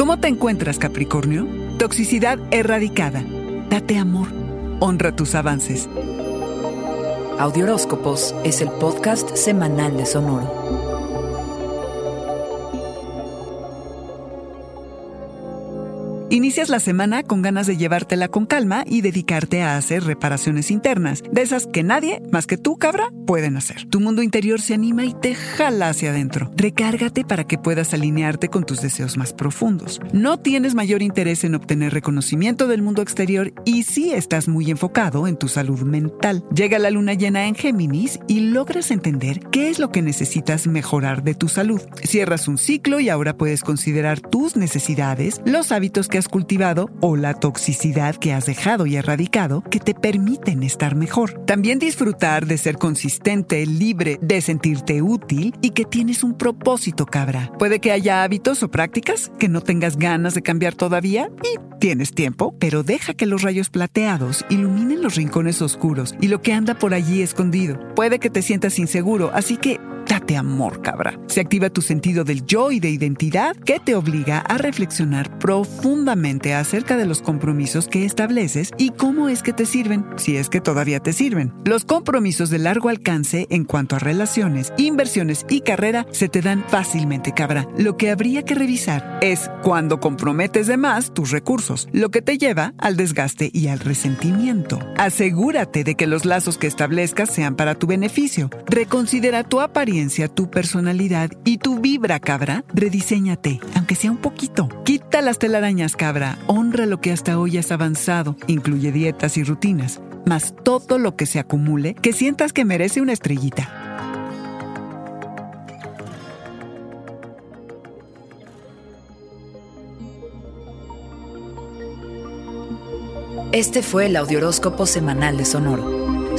¿Cómo te encuentras, Capricornio? Toxicidad erradicada. Date amor. Honra tus avances. Audioróscopos es el podcast semanal de Sonoro. Inicias la semana con ganas de llevártela con calma y dedicarte a hacer reparaciones internas, de esas que nadie, más que tú, cabra, pueden hacer. Tu mundo interior se anima y te jala hacia adentro. Recárgate para que puedas alinearte con tus deseos más profundos. No tienes mayor interés en obtener reconocimiento del mundo exterior y sí estás muy enfocado en tu salud mental. Llega la luna llena en Géminis y logras entender qué es lo que necesitas mejorar de tu salud. Cierras un ciclo y ahora puedes considerar tus necesidades, los hábitos que cultivado o la toxicidad que has dejado y erradicado que te permiten estar mejor. También disfrutar de ser consistente, libre, de sentirte útil y que tienes un propósito, cabra. Puede que haya hábitos o prácticas que no tengas ganas de cambiar todavía y tienes tiempo, pero deja que los rayos plateados iluminen los rincones oscuros y lo que anda por allí escondido. Puede que te sientas inseguro, así que Date amor, cabra. Se activa tu sentido del yo y de identidad que te obliga a reflexionar profundamente acerca de los compromisos que estableces y cómo es que te sirven, si es que todavía te sirven. Los compromisos de largo alcance en cuanto a relaciones, inversiones y carrera se te dan fácilmente, cabra. Lo que habría que revisar es cuando comprometes de más tus recursos, lo que te lleva al desgaste y al resentimiento. Asegúrate de que los lazos que establezcas sean para tu beneficio. Reconsidera tu apariencia tu personalidad y tu vibra, cabra, rediseñate, aunque sea un poquito. Quita las telarañas, cabra, honra lo que hasta hoy has avanzado, incluye dietas y rutinas, más todo lo que se acumule que sientas que merece una estrellita. Este fue el Audioróscopo Semanal de Sonoro.